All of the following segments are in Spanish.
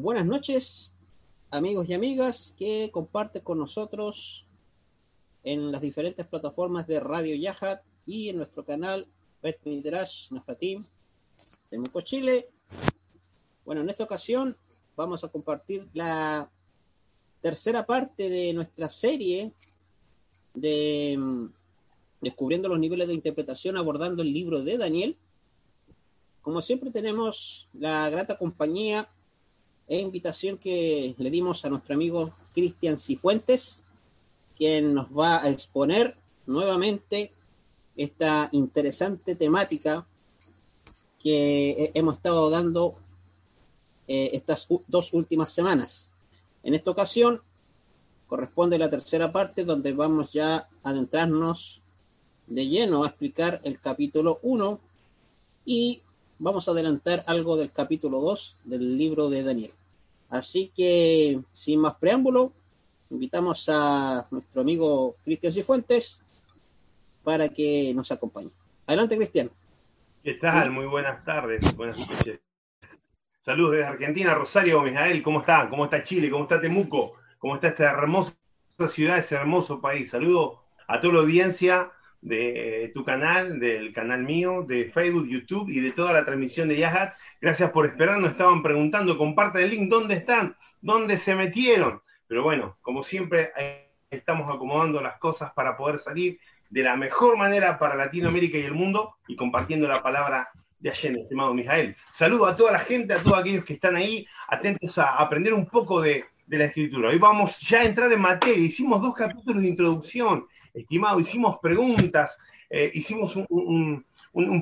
buenas noches, amigos y amigas que comparten con nosotros en las diferentes plataformas de Radio Yahat y en nuestro canal Betmiderash, nuestra team de Muco Chile. Bueno, en esta ocasión vamos a compartir la tercera parte de nuestra serie de mm, descubriendo los niveles de interpretación abordando el libro de Daniel. Como siempre tenemos la grata compañía e invitación que le dimos a nuestro amigo Cristian Cifuentes, quien nos va a exponer nuevamente esta interesante temática que hemos estado dando eh, estas dos últimas semanas. En esta ocasión corresponde la tercera parte donde vamos ya a adentrarnos de lleno a explicar el capítulo 1 y vamos a adelantar algo del capítulo 2 del libro de Daniel. Así que, sin más preámbulo, invitamos a nuestro amigo Cristian Cifuentes para que nos acompañe. Adelante, Cristian. ¿Qué tal? Muy buenas tardes, buenas noches. Saludos desde Argentina, Rosario, Mijael, ¿cómo está? ¿Cómo está Chile? ¿Cómo está Temuco? ¿Cómo está esta hermosa ciudad, ese hermoso país? Saludo a toda la audiencia de tu canal, del canal mío, de Facebook, YouTube y de toda la transmisión de Yahat. Gracias por esperar, nos estaban preguntando, comparte el link, ¿dónde están? ¿Dónde se metieron? Pero bueno, como siempre, estamos acomodando las cosas para poder salir de la mejor manera para Latinoamérica y el mundo y compartiendo la palabra de ayer, estimado Mijael. Saludo a toda la gente, a todos aquellos que están ahí, atentos a aprender un poco de, de la escritura. Hoy vamos ya a entrar en materia. Hicimos dos capítulos de introducción estimado, hicimos preguntas, eh, hicimos un,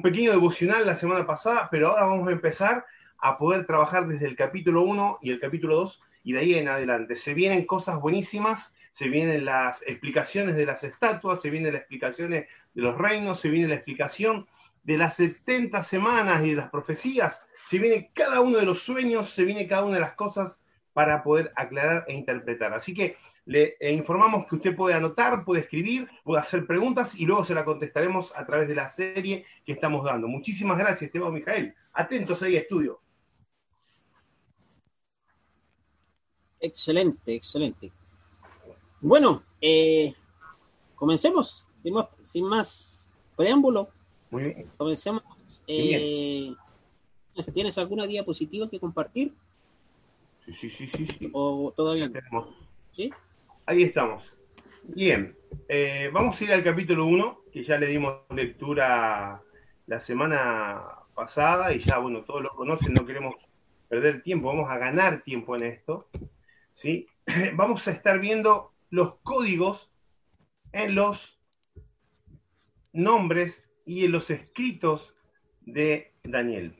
pequeño devocional la semana pasada, pero ahora vamos a empezar a poder trabajar desde el capítulo 1 y el capítulo 2 y de ahí en adelante. Se vienen cosas buenísimas, se vienen las explicaciones de las estatuas, se vienen las explicaciones de los reinos, se viene la explicación de las 70 semanas y de las profecías, se viene cada uno de los sueños, se viene cada una de las cosas para poder aclarar e interpretar. Así que le eh, informamos que usted puede anotar, puede escribir, puede hacer preguntas y luego se la contestaremos a través de la serie que estamos dando. Muchísimas gracias, Esteban Mijael. Atentos ahí, estudio. Excelente, excelente. Bueno, eh, comencemos, sin más, preámbulo. Muy bien. Comencemos. Eh, ¿Tienes alguna diapositiva que compartir? Sí, sí, sí, sí. ¿O todavía? tenemos. ¿Sí? Ahí estamos. Bien, eh, vamos a ir al capítulo 1, que ya le dimos lectura la semana pasada y ya, bueno, todos lo conocen, no queremos perder tiempo, vamos a ganar tiempo en esto. ¿sí? Vamos a estar viendo los códigos en los nombres y en los escritos de Daniel.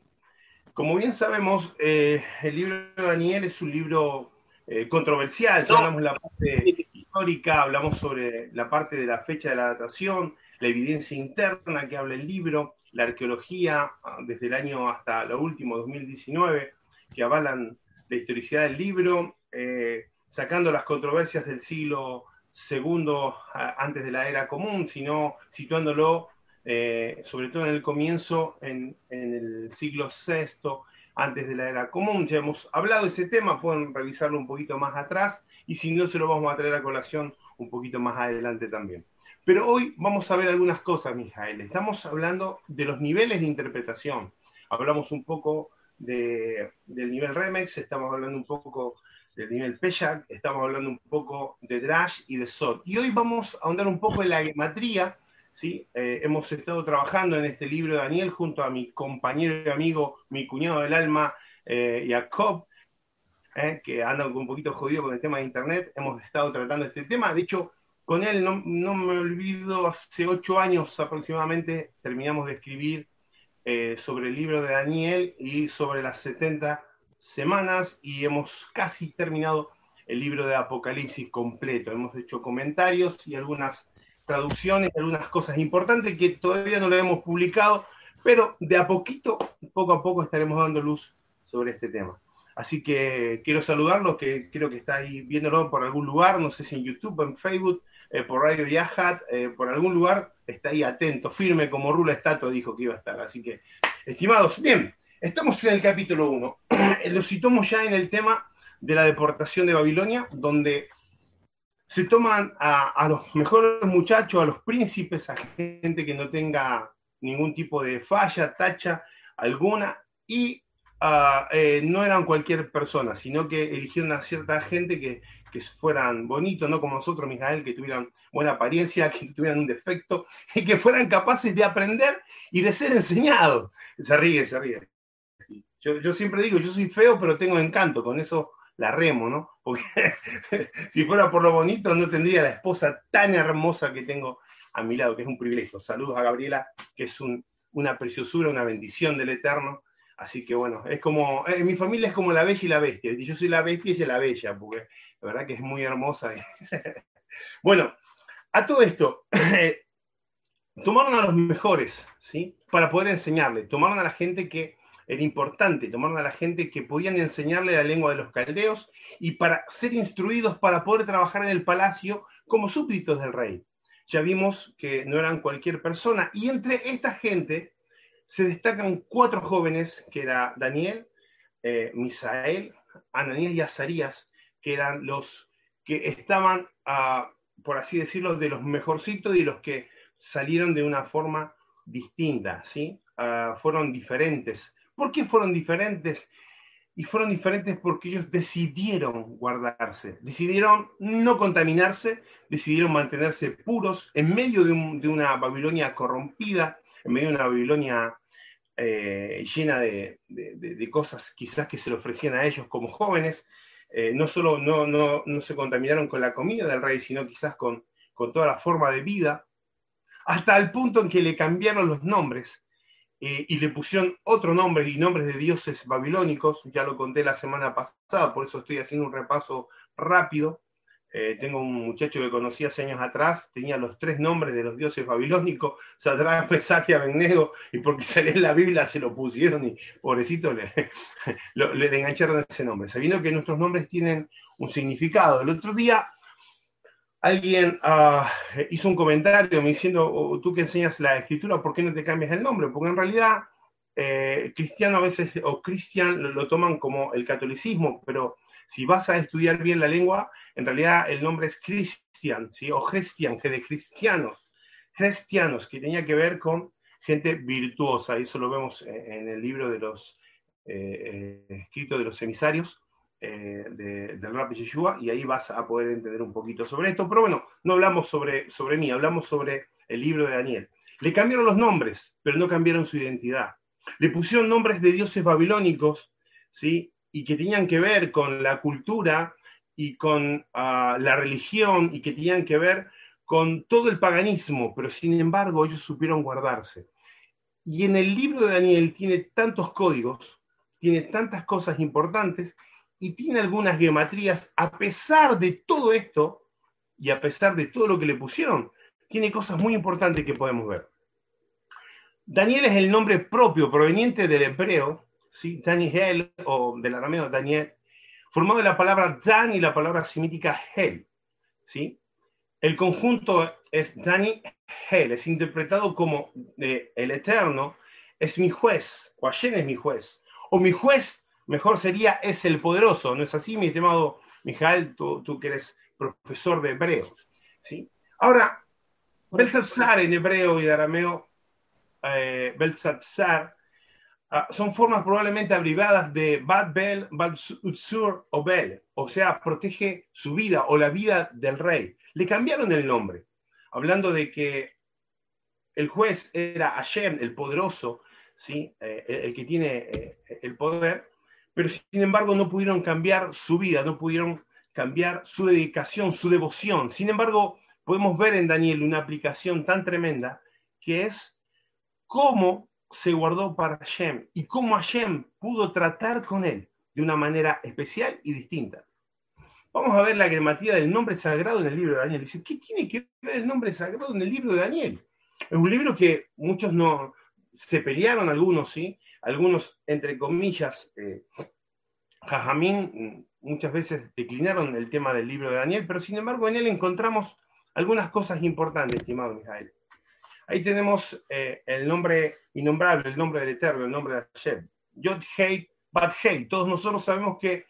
Como bien sabemos, eh, el libro de Daniel es un libro eh, controversial, ya hablamos la parte histórica, hablamos sobre la parte de la fecha de la datación, la evidencia interna que habla el libro, la arqueología ah, desde el año hasta lo último, 2019, que avalan la historicidad del libro, eh, sacando las controversias del siglo II ah, antes de la era común, sino situándolo eh, sobre todo en el comienzo, en, en el siglo VI antes de la era común. Ya hemos hablado de ese tema, pueden revisarlo un poquito más atrás y si no, se lo vamos a traer a colación un poquito más adelante también. Pero hoy vamos a ver algunas cosas, Mijael. Estamos hablando de los niveles de interpretación. Hablamos un poco del nivel Remex, estamos hablando un poco del nivel Peshak, estamos hablando un poco de Drash y de Sod. Y hoy vamos a ahondar un poco en la gematría ¿sí? Eh, hemos estado trabajando en este libro, Daniel, junto a mi compañero y amigo, mi cuñado del alma, eh, Jacob, eh, que anda un poquito jodido con el tema de Internet. Hemos estado tratando este tema. De hecho, con él, no, me olvido, hace ocho años aproximadamente terminamos de escribir sobre el libro de Daniel y sobre las 70 semanas y hemos casi terminado el libro de Apocalipsis completo. Hemos hecho comentarios y algunas traducciones, algunas cosas importantes que todavía no lo hemos publicado, pero de a poquito, poco a poco estaremos dando luz sobre este tema. Así que quiero saludarlos, que creo que está ahí viéndolo por algún lugar, no sé si en YouTube, en Facebook, eh, por Radio Yahat, eh, por algún lugar, está ahí atento, firme como rula estatua, dijo que iba a estar. Así que, estimados, bien, Estamos en el capítulo 1. Lo citamos ya en el tema de la deportación de Babilonia, donde se toman a, los mejores muchachos, a los príncipes, a gente que no tenga ningún tipo de falla, tacha alguna, y eh, no eran cualquier persona, sino que eligieron a cierta gente que, que fueran bonitos, no como nosotros, Mijael, que tuvieran buena apariencia, que tuvieran un defecto, y que fueran capaces de aprender y de ser enseñados. Se ríe, se ríe. Yo, siempre digo, yo soy feo, pero tengo encanto, con eso la remo, ¿no? Porque si fuera por lo bonito, no tendría la esposa tan hermosa que tengo a mi lado, que es un privilegio. Saludos a Gabriela, que es una preciosura, una bendición del Eterno. Así que bueno, es como, eh, mi familia es como la bella y la bestia. Yo soy la bestia y ella la bella, porque la verdad que es muy hermosa. bueno, a todo esto, tomaron a los mejores, ¿sí? Para poder enseñarle. Tomaron a la gente que era importante, tomaron a la gente que podían enseñarle la lengua de los caldeos y para ser instruidos para poder trabajar en el palacio como súbditos del rey. Ya vimos que no eran cualquier persona y entre esta gente se destacan cuatro jóvenes, que era Daniel, eh, Misael, Ananías y Azarías, que eran los que estaban, ah, por así decirlo, de los mejorcitos y los que salieron de una forma distinta, ¿sí? Ah, fueron diferentes ¿Por qué fueron diferentes? Y fueron diferentes porque ellos decidieron guardarse, decidieron no contaminarse, decidieron mantenerse puros en medio de, una Babilonia corrompida, en medio de una Babilonia eh, llena de, cosas quizás que se le ofrecían a ellos como jóvenes. Eh, no solo no, se contaminaron con la comida del rey, sino quizás con toda la forma de vida, hasta el punto en que le cambiaron los nombres eh, y le pusieron otro nombre y nombres de dioses babilónicos, ya lo conté la semana pasada, por eso estoy haciendo un repaso rápido. Eh, tengo un muchacho que conocí hace años atrás, tenía los tres nombres de los dioses babilónicos, Sadrach, Pesach y Abednego, y porque se lee la Biblia se lo pusieron y pobrecito le, le engancharon ese nombre, sabiendo que nuestros nombres tienen un significado. El otro día alguien ah, hizo un comentario me diciendo, oh, tú que enseñas la escritura, ¿por qué no te cambias el nombre? Porque en realidad eh, cristiano a veces, o cristian lo, toman como el catolicismo, pero si vas a estudiar bien la lengua, en realidad el nombre es cristian, ¿sí? o cristian, que de cristianos, cristianos, que tenía que ver con gente virtuosa, y eso lo vemos en, el libro de los eh, eh, escritos de los emisarios, eh, de, del rap Yeshua y ahí vas a poder entender un poquito sobre esto. Pero bueno, no hablamos sobre, sobre mí, hablamos sobre el libro de Daniel. Le cambiaron los nombres, pero no cambiaron su identidad. Le pusieron nombres de dioses babilónicos, ¿sí? Y que tenían que ver con la cultura y con ah, la religión y que tenían que ver con todo el paganismo, pero sin embargo ellos supieron guardarse. Y en el libro de Daniel tiene tantos códigos, tiene tantas cosas importantes y tiene algunas geometrías, a pesar de todo esto y a pesar de todo lo que le pusieron, tiene cosas muy importantes que podemos ver. Daniel es el nombre propio proveniente del hebreo, ¿sí? Daniel, o del arameo Daniel, formado de la palabra Dan y la palabra semítica Hel. ¿sí? El conjunto es Dani Hel, es interpretado como el Eterno es mi juez, o Hashem es mi juez, o mi juez mejor sería es el poderoso, ¿no es así, mi estimado Mijael, tú, tú que eres profesor de hebreo? ¿sí? Ahora, Belsatzar en hebreo y arameo, eh, ah, son formas probablemente abreviadas de Bad Bel, Bad Utsur o Bel, o sea, protege su vida o la vida del rey. Le cambiaron el nombre, hablando de que el juez era Hashem, el poderoso, ¿sí? Eh, el, que tiene eh, el poder, pero sin embargo no pudieron cambiar su vida, no pudieron cambiar su dedicación, su devoción. Sin embargo, podemos ver en Daniel una aplicación tan tremenda que es cómo se guardó para Hashem y cómo Hashem pudo tratar con él de una manera especial y distinta. Vamos a ver la gramática del nombre sagrado en el libro de Daniel. Dice, ¿qué tiene que ver el nombre sagrado en el libro de Daniel? Es un libro que muchos no se pelearon, algunos sí, algunos, entre comillas, eh, Jajamín, muchas veces declinaron el tema del libro de Daniel, pero sin embargo en él encontramos algunas cosas importantes, estimado Ahí tenemos eh, el nombre innombrable, el nombre del Eterno, el nombre de Hashem. Yod Hei Bat Hei. Todos nosotros sabemos que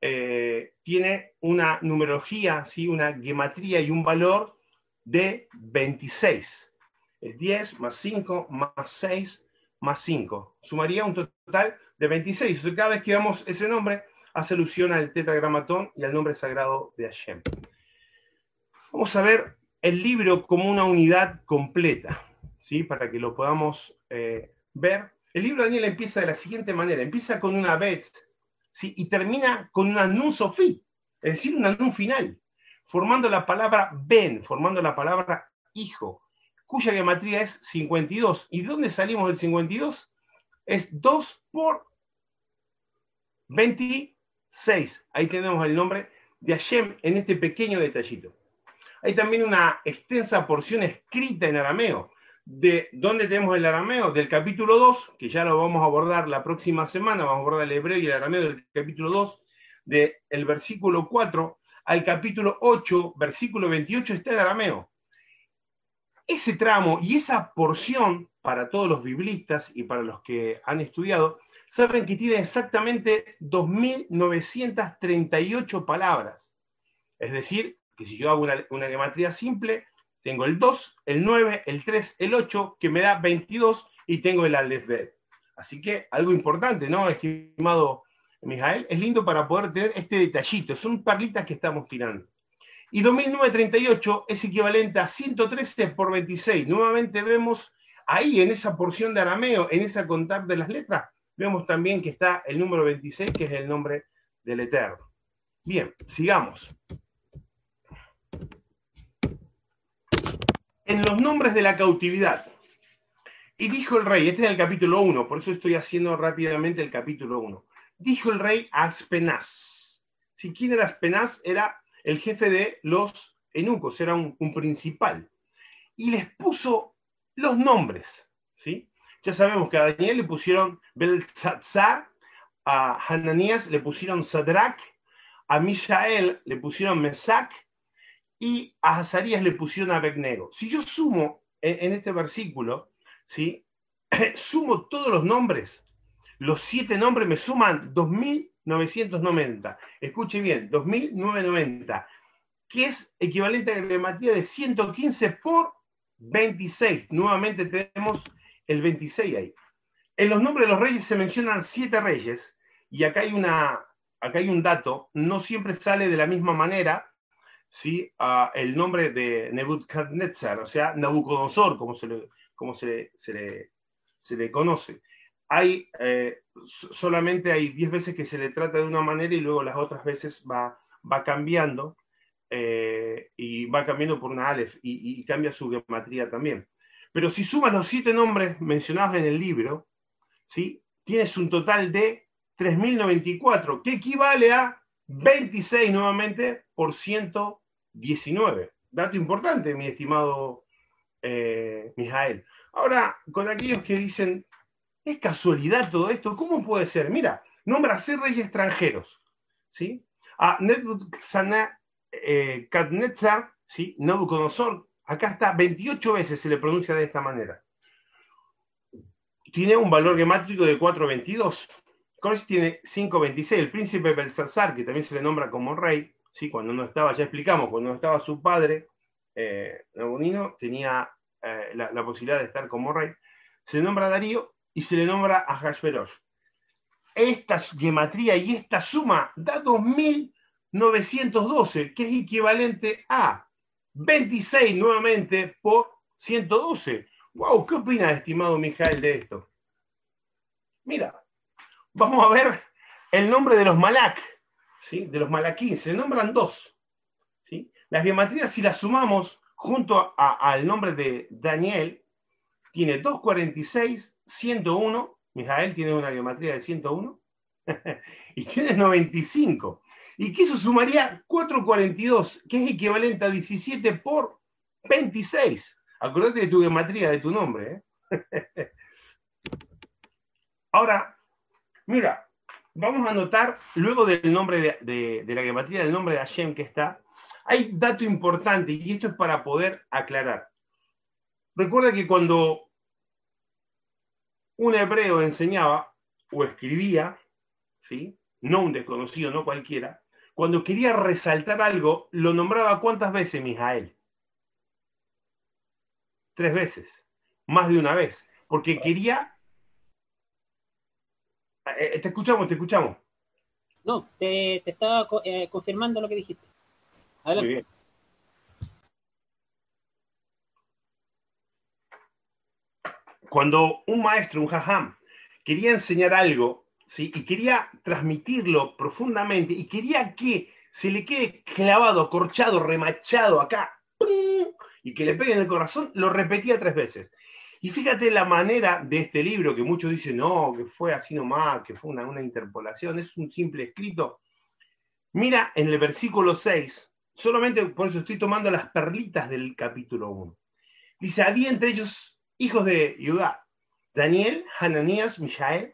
eh, tiene una numerología, ¿sí? una gematría y un valor de 26. Es 10 más 5 más 6 más 5. Sumaría un total de 26. cada vez que vemos ese nombre, hace alusión al tetragramatón y al nombre sagrado de Hashem. Vamos a ver el libro como una unidad completa, ¿sí? para que lo podamos eh, ver. El libro de Daniel empieza de la siguiente manera. Empieza con una bet ¿sí? y termina con una nun sofi, es decir, una nun final, formando la palabra ben, formando la palabra hijo, cuya geometría es 52. ¿Y de dónde salimos del 52? Es 2 por 26. Ahí tenemos el nombre de Hashem en este pequeño detallito. Hay también una extensa porción escrita en arameo. ¿De dónde tenemos el arameo? Del capítulo 2, que ya lo vamos a abordar la próxima semana, vamos a abordar el hebreo y el arameo del capítulo 2, del versículo 4 al capítulo 8, versículo 28, está el arameo. Ese tramo y esa porción, para todos los biblistas y para los que han estudiado, saben que tiene exactamente 2.938 palabras. Es decir, que si yo hago una, una gematría simple, tengo el 2, el 9, el 3, el 8, que me da 22, y tengo el Aleph Así que algo importante, ¿no, estimado Mijael? Es lindo para poder tener este detallito. Son perlitas que estamos tirando. Y 2938 es equivalente a 113 por 26. Nuevamente vemos ahí en esa porción de arameo, en esa contar de las letras, vemos también que está el número 26, que es el nombre del Eterno. Bien, sigamos. En los nombres de la cautividad. Y dijo el rey, este es el capítulo 1, por eso estoy haciendo rápidamente el capítulo 1. Dijo el rey a Aspenaz. Si quién era Aspenaz, era el jefe de los eunucos, era un, principal. Y les puso los nombres, ¿sí? Ya sabemos que a Daniel le pusieron Belzatzar, a Hananías le pusieron Sadrach, a Mishael le pusieron Mesac y a Azarías le pusieron Abednego. Si yo sumo en, este versículo, ¿sí? sumo todos los nombres, los siete nombres me suman 2.990. Escuche bien, 2.990, que es equivalente a la materia de 115 por 26. Nuevamente tenemos el 26 ahí. En los nombres de los reyes se mencionan siete reyes, y acá hay, una, acá hay un dato, no siempre sale de la misma manera ¿sí? el nombre de Nebuchadnezzar, o sea, Nabucodonosor, como se le, como se, le, se le conoce. Hay, eh, solamente hay 10 veces que se le trata de una manera y luego las otras veces va, va cambiando eh, y va cambiando por una Aleph y, cambia su geometría también. Pero si sumas los siete nombres mencionados en el libro, ¿sí? tienes un total de 3.094, que equivale a 26 nuevamente por 119. Dato importante, mi estimado eh, Mijael. Ahora, con aquellos que dicen, ¿es casualidad todo esto? ¿Cómo puede ser? Mira, nombra a seis reyes extranjeros. ¿sí? A Nebuchadnezzar, eh, ¿sí? Nabucodonosor, Acá está, 28 veces se le pronuncia de esta manera. Tiene un valor gemátrico de 4.22. Corsi tiene 5.26. El príncipe Belsasar, que también se le nombra como rey, ¿sí? cuando no estaba, ya explicamos, cuando no estaba su padre, eh, tenía eh, la, posibilidad de estar como rey. Se nombra Darío y se le nombra a Hashverosh. Esta gematría y esta suma da 2.912, que es equivalente a 26 nuevamente por 112. Wow, ¿qué opina, estimado Mijael, de esto? Mira, vamos a ver el nombre de los Malak, ¿sí? de los Malaquín, se nombran dos. ¿sí? Las geometrías, si las sumamos junto al nombre de Daniel, tiene 246, 101, Mijael tiene una geometría de 101, y tiene 95 y que eso sumaría 442, que es equivalente a 17 por 26. Acordate de tu geometría, de tu nombre. ¿eh? Ahora, mira, vamos a anotar, luego del nombre de, la geometría, del nombre de Hashem que está, hay dato importante, y esto es para poder aclarar. Recuerda que cuando un hebreo enseñaba, o escribía, ¿sí? no un desconocido, no cualquiera, cuando quería resaltar algo, lo nombraba cuántas veces Mijael? Tres veces, más de una vez, porque quería... Eh, eh, te escuchamos, te escuchamos. No, te, estaba eh, confirmando lo que dijiste. Adelante. Muy bien. Cuando un maestro, un jajam, quería enseñar algo, ¿sí? y quería transmitirlo profundamente, y quería que se le quede clavado, corchado, remachado acá, y que le pegue en el corazón, lo repetía tres veces. Y fíjate la manera de este libro, que muchos dicen, no, que fue así nomás, que fue una, una interpolación, es un simple escrito. Mira en el versículo 6, solamente por eso estoy tomando las perlitas del capítulo 1. Dice, había entre ellos hijos de Judá, Daniel, Hananías, Mishael,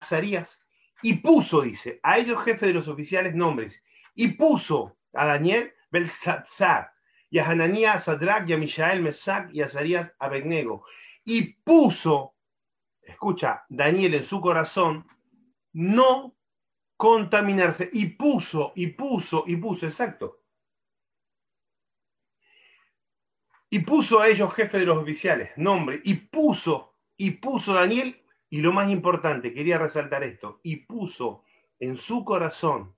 Azarías, y puso, dice, a ellos jefe de los oficiales nombres, y puso a Daniel Belsatzar, y a Hananías, Sadrach, y a Mishael, Mesac, y a Azarías, Abednego, y puso, escucha, Daniel en su corazón, no contaminarse, y puso, y puso, y puso, exacto, y puso a ellos jefe de los oficiales, nombre, y puso, y puso Daniel, y lo más importante, quería resaltar esto, y puso en su corazón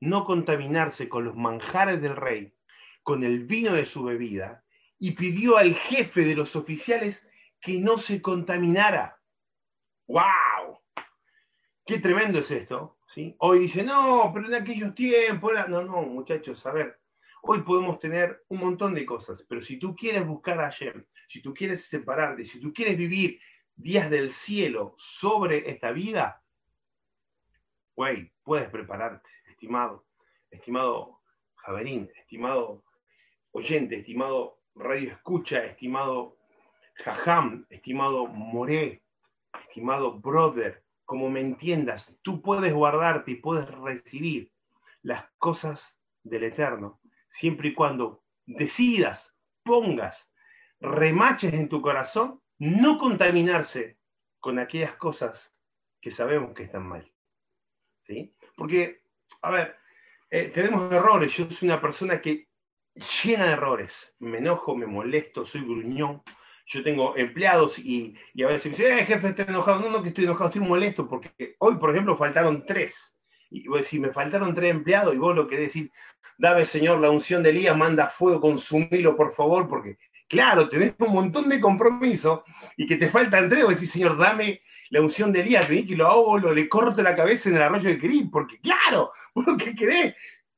no contaminarse con los manjares del rey, con el vino de su bebida, y pidió al jefe de los oficiales que no se contaminara. ¡Wow! Qué tremendo es esto. ¿sí? Hoy dice, no, pero en aquellos tiempos. No, no, muchachos, a ver, Hoy podemos tener un montón de cosas, pero si tú quieres buscar a Hashem, si tú quieres separarte, si tú quieres vivir días del cielo sobre esta vida, güey, puedes prepararte, estimado, estimado Javerín, estimado oyente, estimado radio escucha, estimado Jajam, estimado Moré, estimado brother, como me entiendas, tú puedes guardarte y puedes recibir las cosas del Eterno siempre y cuando decidas, pongas, remaches en tu corazón, no contaminarse con aquellas cosas que sabemos que están mal. ¿Sí? Porque, a ver, eh, tenemos errores. Yo soy una persona que llena de errores. Me enojo, me molesto, soy gruñón. Yo tengo empleados y, a veces me dicen, eh, jefe, estoy enojado. No, no, que estoy enojado, estoy molesto porque hoy, por ejemplo, faltaron tres. Y si me faltaron tres empleados y vos lo querés decir, dame Señor la unción de Elías, manda fuego, consumilo por favor, porque claro, tenés un montón de compromiso y que te faltan tres, vos decís, Señor, dame la unción de Elías, vení que lo hago, lo le corto la cabeza en el arroyo de Kerib, porque claro, vos lo que querés,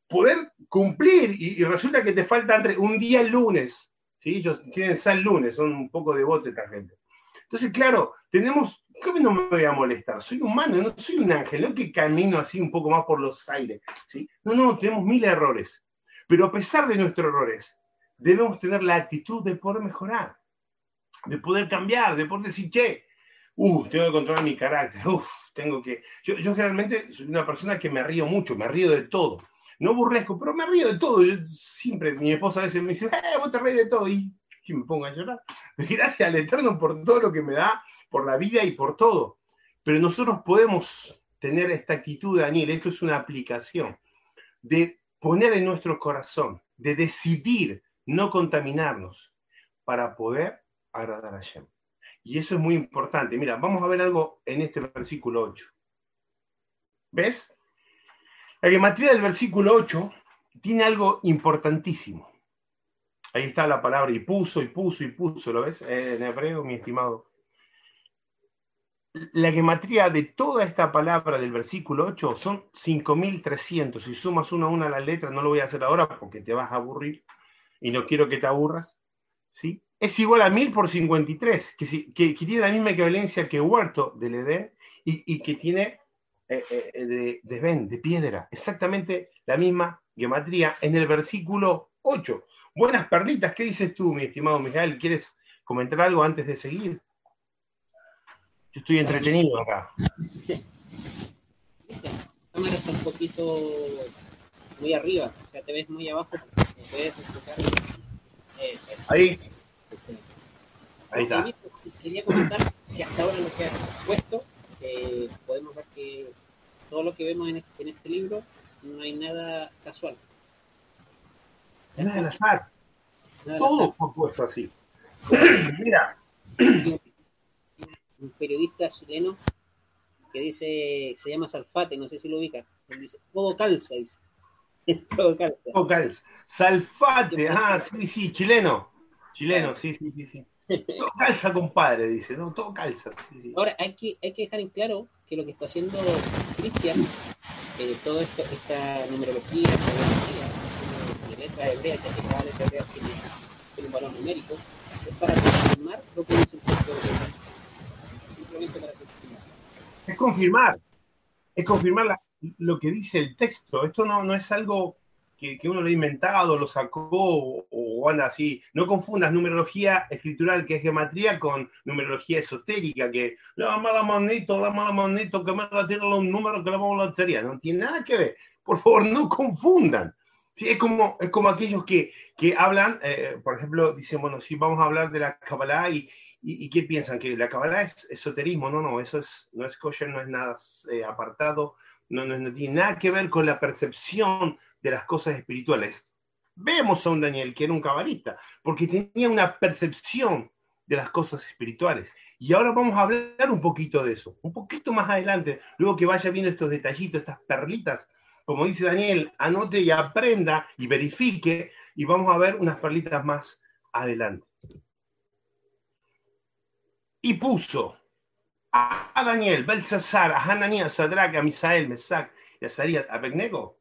poder cumplir, y, resulta que te faltan tres, un día el lunes, ¿sí? ellos tienen sal lunes, son un poco devotos esta gente. Entonces, claro, tenemos ¿Cómo no me voy a molestar? Soy humano, no soy un ángel, no que camino así un poco más por los aires. ¿sí? No, no, tenemos mil errores. Pero a pesar de nuestros errores, debemos tener la actitud de poder mejorar, de poder cambiar, de poder decir, che, uh, tengo que controlar mi carácter, uff, tengo que... Yo, yo generalmente soy una persona que me río mucho, me río de todo. No burlesco, pero me río de todo. Yo siempre, mi esposa a veces me dice, eh, vos te ríes de todo. Y, y me pongo a llorar. Gracias al Eterno por todo lo que me da por la vida y por todo. Pero nosotros podemos tener esta actitud, Daniel, esto es una aplicación, de poner en nuestro corazón, de decidir no contaminarnos para poder agradar a Hashem. Y eso es muy importante. Mira, vamos a ver algo en este versículo 8. ¿Ves? La gematría del versículo 8 tiene algo importantísimo. Ahí está la palabra y puso, y puso, y puso, ¿lo ves? En hebreo, mi estimado la gematría de toda esta palabra del versículo 8 son 5300. Si sumas una a una la letra, no lo voy a hacer ahora porque te vas a aburrir y no quiero que te aburras. ¿sí? Es igual a 1000 por 53, que, que, tiene la misma equivalencia que huerto del Edén y, que tiene eh, eh, de, de de piedra. Exactamente la misma gematría en el versículo 8. Buenas perlitas, ¿qué dices tú, mi estimado Miguel? ¿Quieres comentar algo antes de seguir? Yo estoy entretenido acá. La cámara está un poquito muy arriba, o sea, te ves muy abajo. Puedes enfocar. Eh, Ahí. Ahí está. Quería comentar que hasta ahora lo que has puesto eh, podemos ver que todo lo que vemos en este, en este libro no hay nada casual. Nada al azar. todo fue puesto así. Mira. Un periodista chileno que dice, se llama Salfate, no sé si lo ubica, dice, todo calza, dice. todo calza. Todo calza. Salfate, ah, sí, sí, chileno. Chileno, sí, sí, sí, sí. Todo calza, compadre, dice, ¿no? Todo calza. Ahora, hay que, hay que dejar en claro que lo que está haciendo Cristian, eh, toda esta, esta numerología, esta letra hebrea, que cada letra hebrea tiene, tiene un valor numérico, es para confirmar lo que dice el texto Es confirmar, es confirmar lo que dice el texto. Esto no, no es algo que, uno lo ha inventado, lo sacó o, anda así. No confundas numerología escritural, que es geometría, con numerología esotérica, que la mala manito, la mala manito, que me la tiene los números que la vamos a la. No tiene nada que ver. Por favor, no confundan. Sí, es, como, es como aquellos que, que hablan, eh, por ejemplo, dicen, bueno, si vamos a hablar de la Kabbalah y, y, ¿qué piensan? ¿Que la Kabbalah es esoterismo? No, no, eso es, no es kosher, no es nada eh, apartado, no, no, no, tiene nada que ver con la percepción de las cosas espirituales. Vemos a un Daniel que era un cabalista, porque tenía una percepción de las cosas espirituales. Y ahora vamos a hablar un poquito de eso, un poquito más adelante, luego que vaya viendo estos detallitos, estas perlitas. Como dice Daniel, anote y aprenda y verifique, y vamos a ver unas perlitas más adelante. Y puso a Daniel, Belsasar, a Hananías, a Sadrach, a Misael, Mesac y a Sarías, a Begnego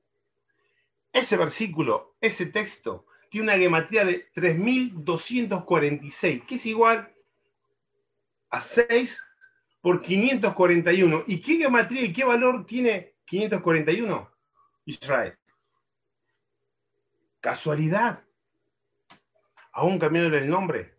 ese versículo, ese texto, tiene una gematría de 3246, que es igual a 6 por 541. ¿Y qué gematría y qué valor tiene 541? Israel. Casualidad. Aún cambiándole el nombre,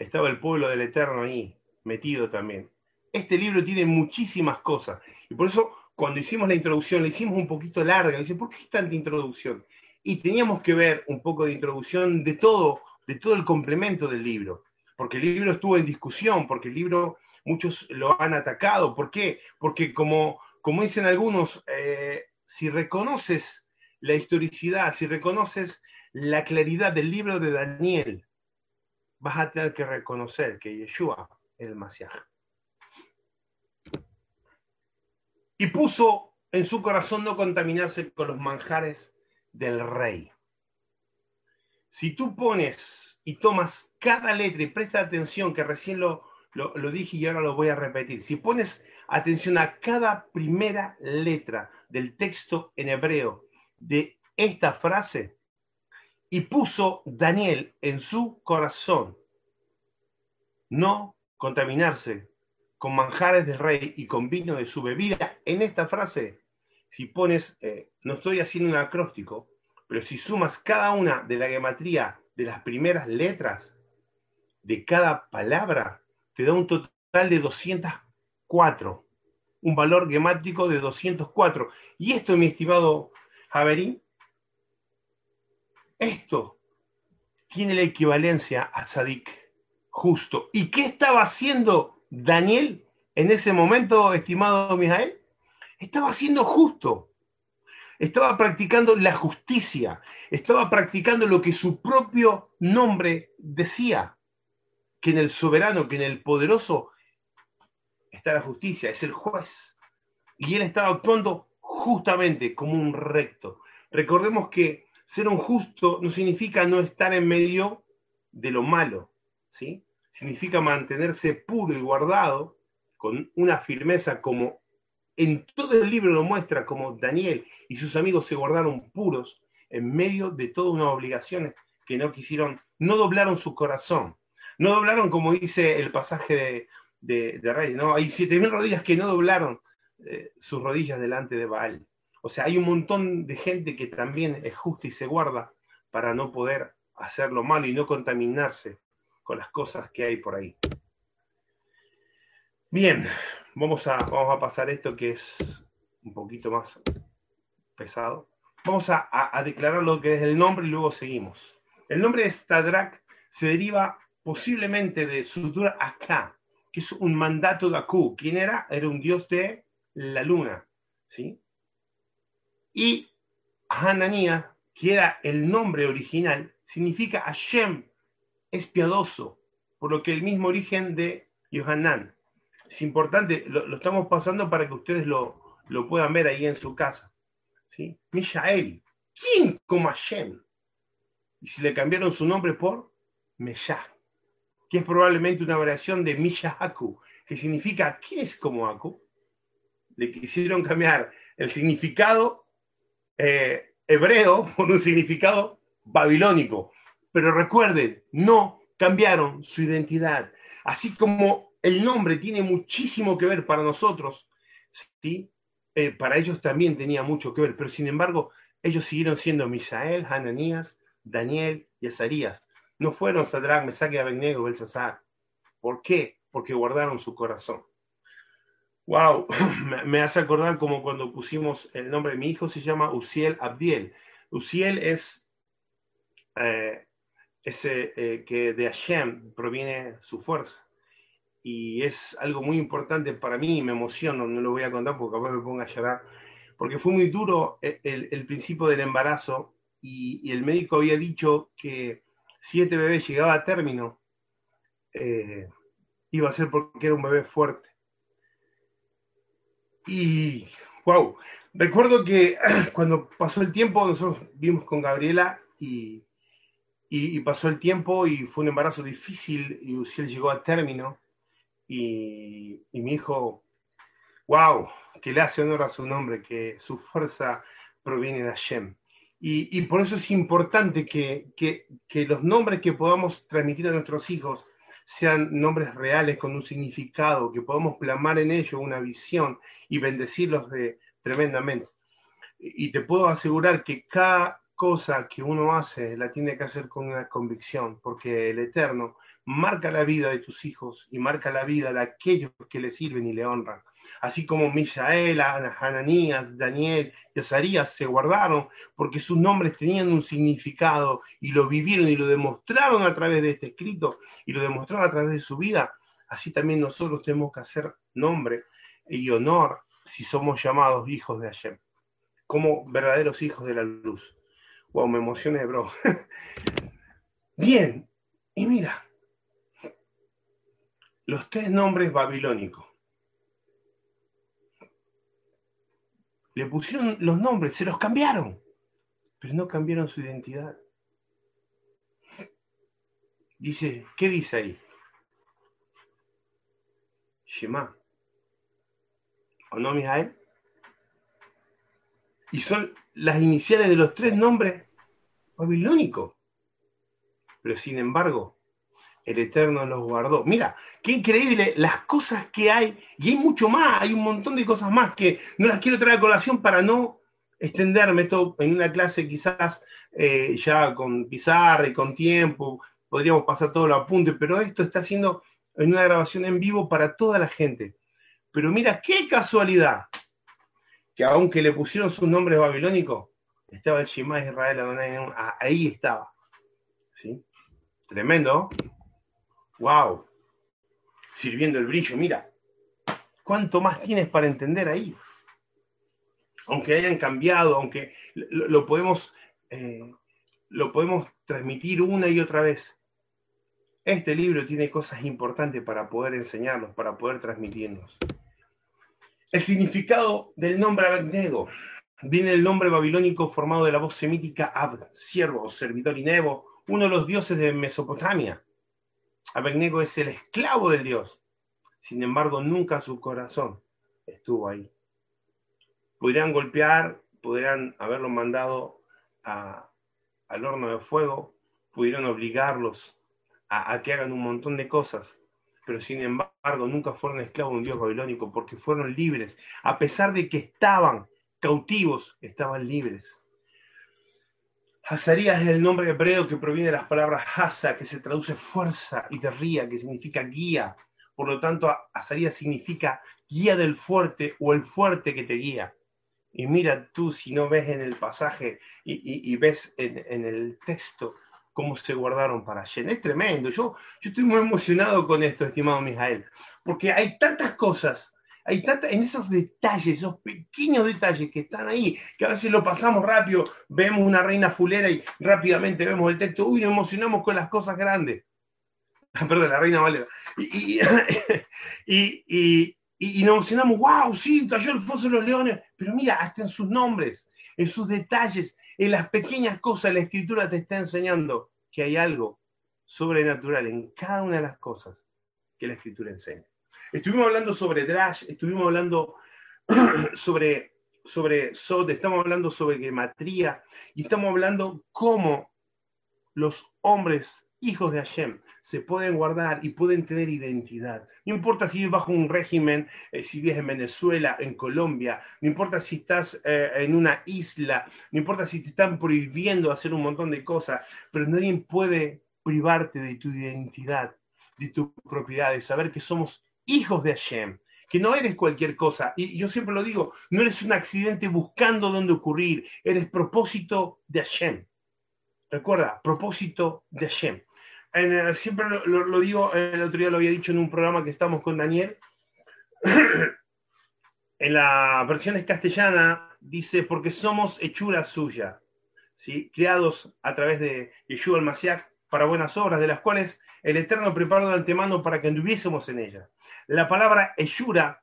estaba el pueblo del Eterno ahí, metido también. Este libro tiene muchísimas cosas. Y por eso cuando hicimos la introducción, la hicimos un poquito larga. dice, ¿por qué tanta introducción? Y teníamos que ver un poco de introducción de todo, de todo el complemento del libro. Porque el libro estuvo en discusión, porque el libro muchos lo han atacado. ¿Por qué? Porque como, como dicen algunos, eh, si reconoces la historicidad, si reconoces la claridad del libro de Daniel, vas a tener que reconocer que Yeshua es el Mashiach y puso en su corazón no contaminarse con los manjares del rey. Si tú pones y tomas cada letra y presta atención, que recién lo, lo, dije y ahora lo voy a repetir, si pones atención a cada primera letra del texto en hebreo de esta frase, y puso Daniel en su corazón no contaminarse con manjares del rey y con vino de su bebida, en esta frase, si pones, eh, no estoy haciendo un acróstico, pero si sumas cada una de la gematría de las primeras letras de cada palabra, te da un total de 204, un valor gemátrico de 204. Y esto, mi estimado Javerín, esto tiene la equivalencia a Sadik, justo. ¿Y qué estaba haciendo Daniel, en ese momento, estimado Mijael, estaba siendo justo, estaba practicando la justicia, estaba practicando lo que su propio nombre decía, que en el soberano, que en el poderoso está la justicia, es el juez. Y él estaba actuando justamente como un recto. Recordemos que ser un justo no significa no estar en medio de lo malo, ¿sí? significa mantenerse puro y guardado con una firmeza como en todo el libro lo muestra, como Daniel y sus amigos se guardaron puros en medio de todas unas obligaciones que no quisieron, no doblaron su corazón, no doblaron como dice el pasaje de, de, Rey, ¿no? Hay siete mil rodillas que no doblaron eh, sus rodillas delante de Baal. O sea, hay un montón de gente que también es justa y se guarda para no poder hacer lo malo y no contaminarse con las cosas que hay por ahí. Bien, vamos a, vamos a pasar esto que es un poquito más pesado. Vamos a, declarar lo que es el nombre y luego seguimos. El nombre de Stadrak se deriva posiblemente de Sutura acá, que es un mandato de Aku. ¿Quién era? Era un dios de la luna. ¿sí? Y Hananías, que era el nombre original, significa Hashem, es piadoso, por lo que el mismo origen de Yohanan. Es importante, lo, estamos pasando para que ustedes lo, lo, puedan ver ahí en su casa. ¿sí? Mishael, ¿quién como Hashem? Y si le cambiaron su nombre por Meshach, que es probablemente una variación de Mishahaku, que significa ¿quién es como Aku? Le quisieron cambiar el significado eh, hebreo por un significado babilónico. Pero recuerden, no cambiaron su identidad. Así como el nombre tiene muchísimo que ver para nosotros, ¿sí? Eh, para ellos también tenía mucho que ver, pero sin embargo, ellos siguieron siendo Misael, Hananías, Daniel y Azarías. No fueron Sadrach, Mesach y Abednego, Belsasar. ¿Por qué? Porque guardaron su corazón. Wow, me hace acordar como cuando pusimos el nombre de mi hijo, se llama Uziel Abdiel. Uziel es eh, ese eh, que de Hashem proviene su fuerza. Y es algo muy importante para mí me emociono, no lo voy a contar porque capaz me ponga a llorar, porque fue muy duro el, principio del embarazo y, el médico había dicho que si este bebé llegaba a término, eh, iba a ser porque era un bebé fuerte. Y, wow, recuerdo que cuando pasó el tiempo, nosotros vimos con Gabriela y y, pasó el tiempo y fue un embarazo difícil y Uciel llegó a término y, mi hijo, wow, que le hace honor a su nombre, que su fuerza proviene de Hashem. Y, y por eso es importante que, que, que, los nombres que podamos transmitir a nuestros hijos sean nombres reales con un significado, que podamos plasmar en ellos una visión y bendecirlos de, tremendamente. Y te puedo asegurar que cada cosa que uno hace la tiene que hacer con una convicción, porque el Eterno marca la vida de tus hijos y marca la vida de aquellos que le sirven y le honran. Así como Misael, Hananías, Daniel y Azarías se guardaron porque sus nombres tenían un significado y lo vivieron y lo demostraron a través de este escrito y lo demostraron a través de su vida, así también nosotros tenemos que hacer nombre y honor si somos llamados hijos de Hashem, como verdaderos hijos de la luz. Wow, me emocioné, bro. Bien, y mira, los tres nombres babilónicos. Le pusieron los nombres, se los cambiaron, pero no cambiaron su identidad. Dice, ¿qué dice ahí? Shema. ¿O no, Mijael? Y son las iniciales de los tres nombres babilónicos. Pero sin embargo, el Eterno los guardó. Mira, qué increíble las cosas que hay, y hay mucho más, hay un montón de cosas más que no las quiero traer a colación para no extenderme todo en una clase quizás eh, ya con pizarra y con tiempo, podríamos pasar todo lo apunte, pero esto está haciendo en una grabación en vivo para toda la gente. Pero mira, qué casualidad, que aunque le pusieron sus nombres babilónicos, estaba el Shema Israel ahí estaba. ¿Sí? Tremendo. ¡Wow! Sirviendo el brillo, mira. ¿Cuánto más tienes para entender ahí? Aunque hayan cambiado, aunque lo, podemos, eh, lo podemos transmitir una y otra vez. Este libro tiene cosas importantes para poder enseñarnos, para poder transmitirnos. El significado del nombre Abednego viene del nombre babilónico formado de la voz semítica Ab, siervo, servidor y Nebo, uno de los dioses de Mesopotamia. Abednego es el esclavo del dios. Sin embargo, nunca su corazón estuvo ahí. Podrían golpear, podrían haberlo mandado al horno de fuego, pudieron obligarlos a que hagan un montón de cosas, pero sin embargo nunca fueron esclavos de un dios babilónico porque fueron libres. A pesar de que estaban cautivos, estaban libres. Hazarías es el nombre hebreo que proviene de las palabras Hasa, que se traduce fuerza, y Terría, que significa guía. Por lo tanto, Hazarías significa guía del fuerte o el fuerte que te guía. Y mira tú, si no ves en el pasaje y, ves en, el texto, cómo se guardaron para Hashem. Es tremendo. Yo, yo estoy muy emocionado con esto, estimado Mijael, porque hay tantas cosas, hay en esos detalles, esos pequeños detalles que están ahí, que a veces lo pasamos rápido, vemos una reina fulera y rápidamente vemos el texto, uy, nos emocionamos con las cosas grandes. Perdón, la reina Valera. Y, y, y, nos emocionamos, wow, sí, cayó el foso de los leones, pero mira, hasta en sus nombres, en sus detalles, en las pequeñas cosas, la escritura te está enseñando que hay algo sobrenatural en cada una de las cosas que la escritura enseña. Estuvimos hablando sobre Drash, estuvimos hablando sobre, sobre Sod, estamos hablando sobre gematría y estamos hablando cómo los hombres, hijos de Hashem, se pueden guardar y pueden tener identidad. No importa si vives bajo un régimen, eh, si vives en Venezuela, en Colombia, no importa si estás eh, en una isla, no importa si te están prohibiendo hacer un montón de cosas, pero nadie puede privarte de tu identidad, de tu propiedad, de saber que somos hijos de Hashem, que no eres cualquier cosa. Y yo siempre lo digo, no eres un accidente buscando dónde ocurrir, eres propósito de Hashem. Recuerda, propósito de Hashem. Eh, siempre lo, digo, el otro día lo había dicho en un programa que estamos con Daniel. en la versión castellana dice, porque somos hechura suya, ¿sí? creados a través de Yeshua Mashiach para buenas obras, de las cuales el Eterno preparó de antemano para que anduviésemos en ellas. La palabra hechura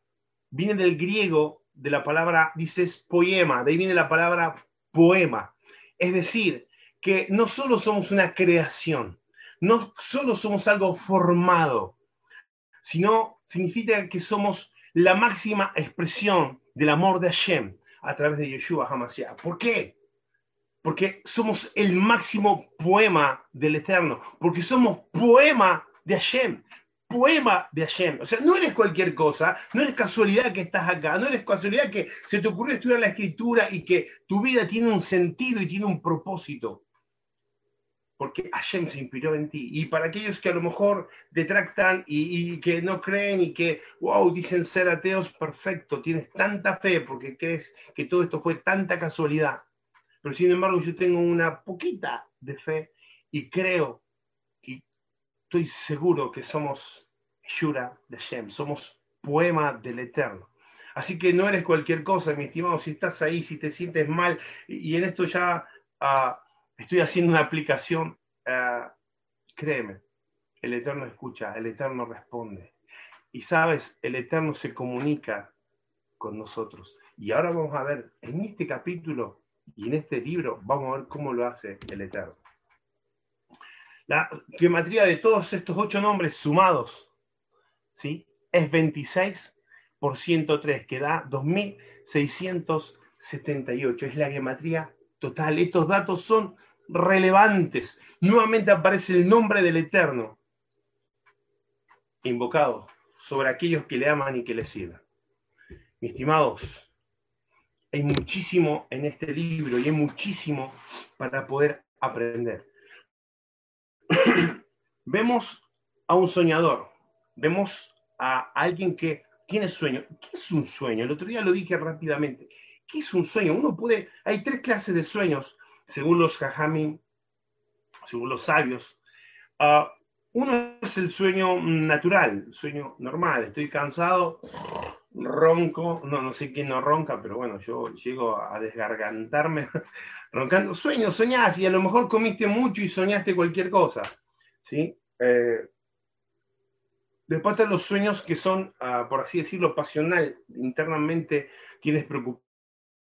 viene del griego, de la palabra, dices poema, de ahí viene la palabra poema. Es decir, que no solo somos una creación, no solo somos algo formado, sino significa que somos la máxima expresión del amor de Hashem a través de Yeshua HaMashiach. ¿Por qué? Porque somos el máximo poema del Eterno, porque somos poema de Hashem, poema de Hashem. O sea, no eres cualquier cosa, no eres casualidad que estás acá, no eres casualidad que se te ocurrió estudiar la escritura y que tu vida tiene un sentido y tiene un propósito porque Hashem se inspiró en ti. Y para aquellos que a lo mejor detractan y, y, que no creen y que, wow, dicen ser ateos, perfecto, tienes tanta fe porque crees que todo esto fue tanta casualidad. Pero sin embargo yo tengo una poquita de fe y creo estoy seguro que somos Shura de Hashem, somos poema del Eterno. Así que no eres cualquier cosa, mi estimado, si estás ahí, si te sientes mal, y, en esto ya... Uh, estoy haciendo una aplicación, eh, créeme, el Eterno escucha, el Eterno responde. Y sabes, el Eterno se comunica con nosotros. Y ahora vamos a ver, en este capítulo y en este libro, vamos a ver cómo lo hace el Eterno. La geometría de todos estos ocho nombres sumados, ¿sí? Es 26 por 103, que da 2678. Es la geometría total. Estos datos son relevantes. Nuevamente aparece el nombre del Eterno invocado sobre aquellos que le aman y que le sirven. Mis estimados, hay muchísimo en este libro y hay muchísimo para poder aprender. vemos a un soñador, vemos a alguien que tiene sueño. ¿Qué es un sueño? El otro día lo dije rápidamente. ¿Qué es un sueño? Uno puede, hay tres clases de sueños según los jajami, según los sabios, ah, uno es el sueño natural, el sueño normal. Estoy cansado, ronco, no, no sé quién no ronca, pero bueno, yo llego a desgargantarme roncando. Sueño, soñás y a lo mejor comiste mucho y soñaste cualquier cosa. ¿sí? Eh, después están los sueños que son, ah, por así decirlo, pasional. Internamente tienes preocupación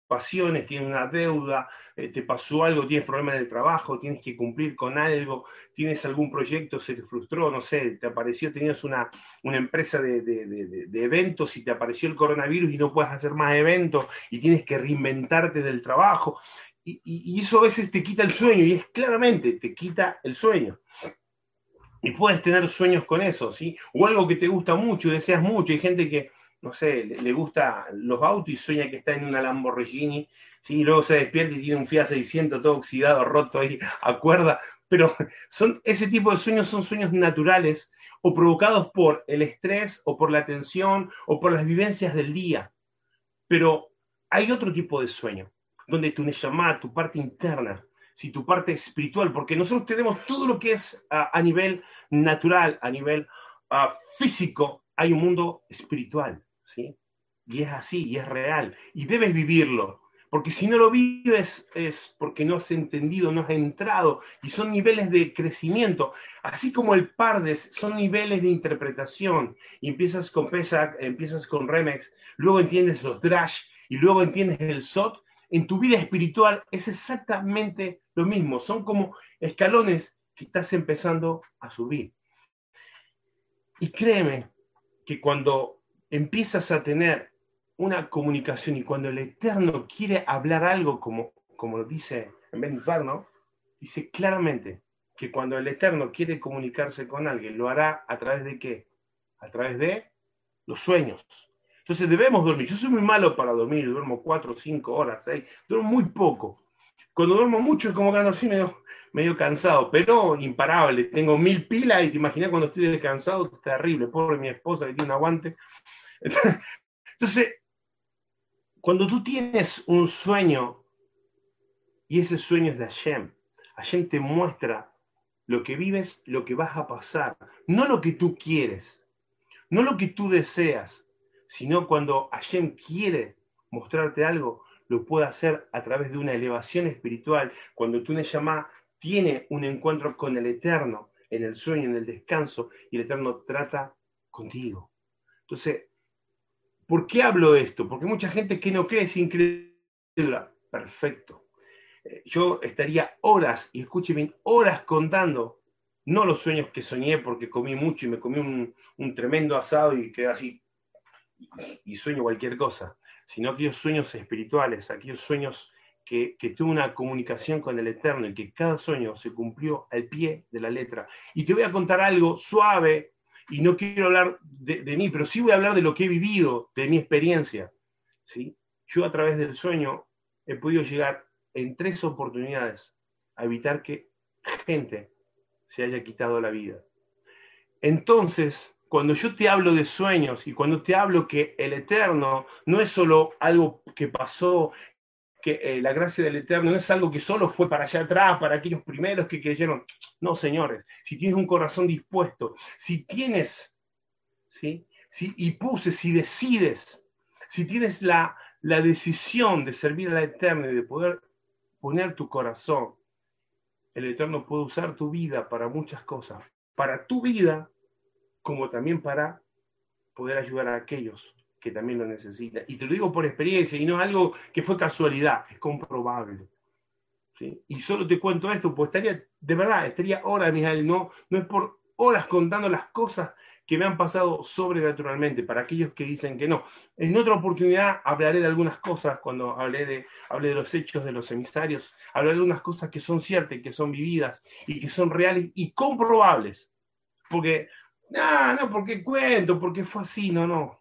pasiones, tienes una deuda, eh, te pasó algo, tienes problemas en el trabajo, tienes que cumplir con algo, tienes algún proyecto, se te frustró, no sé, te apareció, tenías una, una empresa de, de, eventos y te apareció el coronavirus y no puedes hacer más eventos y tienes que reinventarte del trabajo. Y, y, eso a veces te quita el sueño y es claramente, te quita el sueño. Y puedes tener sueños con eso, ¿sí? O algo que te gusta mucho, deseas mucho. Hay gente que, no sé, le, gusta los autos y sueña que está en una Lamborghini, ¿sí? y luego se despierta y tiene un Fiat 600 todo oxidado, roto ahí, acuerda, pero son, ese tipo de sueños son sueños naturales o provocados por el estrés o por la tensión o por las vivencias del día. Pero hay otro tipo de sueño, donde tu Neshama, tu parte interna, si tu parte espiritual, porque nosotros tenemos todo lo que es a, nivel natural, a nivel físico, hay un mundo espiritual, ¿sí? Y es así, y es real, y debes vivirlo. Porque si no lo vives es porque no has entendido, no has entrado, y son niveles de crecimiento. Así como el Pardes son niveles de interpretación. Y empiezas con Pesach, empiezas con Remex, luego entiendes los Drash, y luego entiendes el SOT. En tu vida espiritual es exactamente lo mismo. Son como escalones que estás empezando a subir. Y créeme que cuando empiezas a tener una comunicación y cuando el Eterno quiere hablar algo, como, como dice en Benfarno, dice claramente que cuando el Eterno quiere comunicarse con alguien, lo hará a través de qué? A través de los sueños. Entonces debemos dormir. Yo soy muy malo para dormir, duermo cuatro, cinco horas, seis, duermo muy poco. Cuando duermo mucho es como que ando así medio, medio cansado, pero imparable. Tengo mil pilas y te imaginas cuando estoy descansado, es terrible. Pobre mi esposa que tiene un aguante. Entonces, cuando tú tienes un sueño y ese sueño es de Hashem, Hashem te muestra lo que vives, lo que vas a pasar, no lo que tú quieres, no lo que tú deseas, sino cuando Hashem quiere mostrarte algo, lo puede hacer a través de una elevación espiritual, cuando tú llama tiene un encuentro con el Eterno en el sueño, en el descanso, y el Eterno trata contigo. Entonces, ¿Por qué hablo de esto? Porque mucha gente que no cree es incrédula. Perfecto. Eh, yo estaría horas, y escúcheme, horas contando, no los sueños que soñé porque comí mucho y me comí un, tremendo asado y quedé así, y, sueño cualquier cosa, sino aquellos sueños espirituales, aquellos sueños que, que, tuve una comunicación con el Eterno y que cada sueño se cumplió al pie de la letra. Y te voy a contar algo suave, y no quiero hablar de, mí, pero sí voy a hablar de lo que he vivido, de mi experiencia. ¿sí? Yo a través del sueño he podido llegar en tres oportunidades a evitar que gente se haya quitado la vida. Entonces, cuando yo te hablo de sueños y cuando te hablo que el eterno no es solo algo que pasó eh, la gracia del Eterno no es algo que solo fue para allá atrás, para aquellos primeros que creyeron. No, señores, si tienes un corazón dispuesto, si tienes, ¿sí? Si, y puse, si decides, si tienes la, la decisión de servir al Eterno y de poder poner tu corazón, el Eterno puede usar tu vida para muchas cosas, para tu vida, como también para poder ayudar a aquellos que también lo necesita. Y te lo digo por experiencia y no algo que fue casualidad, es comprobable. Y solo te cuento esto, pues estaría, de verdad, estaría horas, Mijael, no, no es por horas contando las cosas que me han pasado sobrenaturalmente, para aquellos que dicen que no. En otra oportunidad hablaré de algunas cosas, cuando hablé de, hablé de los hechos de los emisarios, hablaré de unas cosas que son ciertas, que son vividas y que son reales y comprobables. Porque, no, no, porque cuento, porque fue así, no, no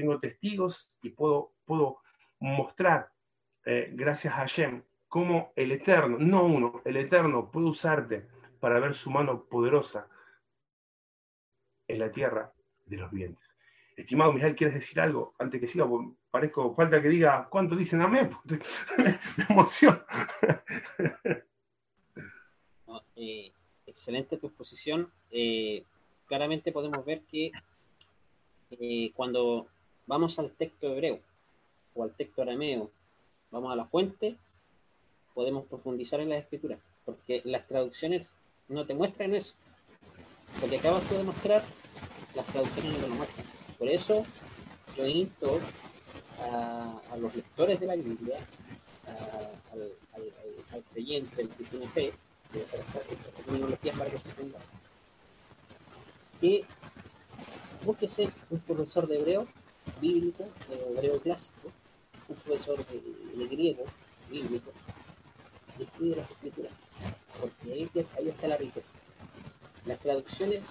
tengo testigos y puedo, puedo mostrar, eh, gracias a Hashem, cómo el Eterno, no uno, el Eterno puede usarte para ver su mano poderosa en la tierra de los vientos. Estimado Miguel, ¿quieres decir algo antes que siga? parezco, falta que diga cuánto dicen amén. Me emociono. Eh, excelente tu exposición. Eh, claramente podemos ver que cuando vamos al texto hebreo o al texto arameo, vamos a la fuente, podemos profundizar en la escritura, porque las traducciones no te muestran eso. Porque acabas de mostrar, las traducciones no te lo muestran. Por eso yo invito a, los lectores de la Biblia, al, al, creyente, el que tiene fe, que para que se tenga, que búsquese un profesor de hebreo bíblico, de clásico, un profesor de, griego bíblico, y estudia las escrituras, porque ahí, está la riqueza. Las traducciones,